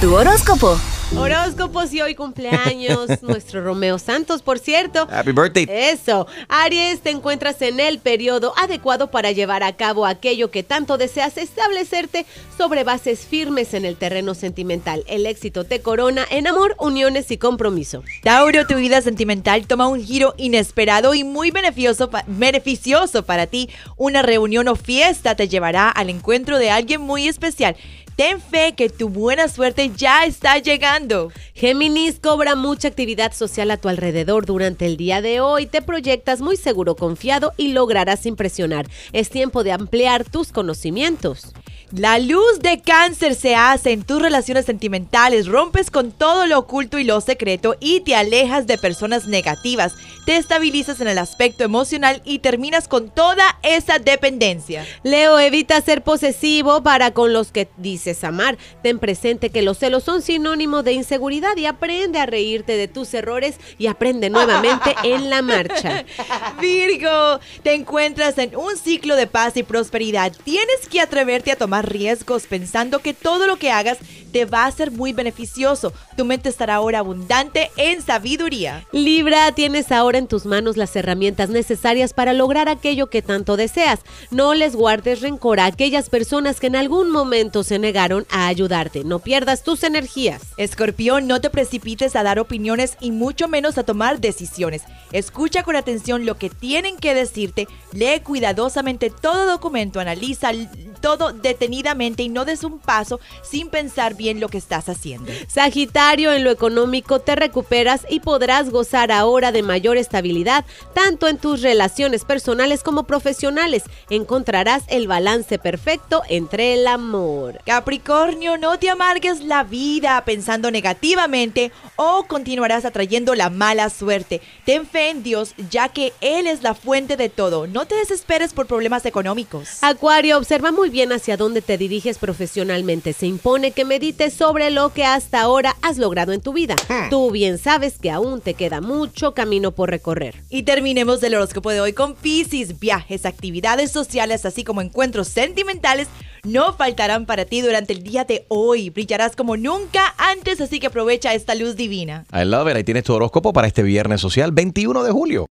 Tu horóscopo. Horóscopos y hoy cumpleaños nuestro Romeo Santos, por cierto. Happy birthday. Eso, Aries, te encuentras en el periodo adecuado para llevar a cabo aquello que tanto deseas establecerte sobre bases firmes en el terreno sentimental. El éxito te corona en amor, uniones y compromiso. Tauro, tu vida sentimental toma un giro inesperado y muy beneficioso, pa- beneficioso para ti. Una reunión o fiesta te llevará al encuentro de alguien muy especial. Ten fe que tu buena suerte ya está llegando. Géminis cobra mucha actividad social a tu alrededor durante el día de hoy. Te proyectas muy seguro, confiado y lograrás impresionar. Es tiempo de ampliar tus conocimientos. La luz de cáncer se hace en tus relaciones sentimentales, rompes con todo lo oculto y lo secreto y te alejas de personas negativas, te estabilizas en el aspecto emocional y terminas con toda esa dependencia. Leo, evita ser posesivo para con los que dices amar. Ten presente que los celos son sinónimo de inseguridad y aprende a reírte de tus errores y aprende nuevamente en la marcha. Virgo, te encuentras en un ciclo de paz y prosperidad. Tienes que atreverte a tomar riesgos pensando que todo lo que hagas te va a ser muy beneficioso. Tu mente estará ahora abundante en sabiduría. Libra, tienes ahora en tus manos las herramientas necesarias para lograr aquello que tanto deseas. No les guardes rencor a aquellas personas que en algún momento se negaron a ayudarte. No pierdas tus energías. Escorpión, no te precipites a dar opiniones y mucho menos a tomar decisiones. Escucha con atención lo que tienen que decirte, lee cuidadosamente todo documento, analiza todo detenidamente y no des un paso sin pensar bien lo que estás haciendo. Sagitario, en lo económico te recuperas y podrás gozar ahora de mayor estabilidad, tanto en tus relaciones personales como profesionales. Encontrarás el balance perfecto entre el amor. Capricornio, no te amargues la vida pensando negativamente o continuarás atrayendo la mala suerte. Ten fe en Dios, ya que Él es la fuente de todo. No te desesperes por problemas económicos. Acuario, observa muy bien hacia dónde te diriges profesionalmente. Se impone que medites sobre lo que hasta ahora has logrado en tu vida. Tú bien sabes que aún te queda mucho camino por recorrer. Y terminemos el horóscopo de hoy con Pisces. Viajes, actividades sociales, así como encuentros sentimentales no faltarán para ti durante el día de hoy. Brillarás como nunca antes, así que aprovecha esta luz divina. I love it. Ahí tienes tu horóscopo para este viernes social 21 de julio.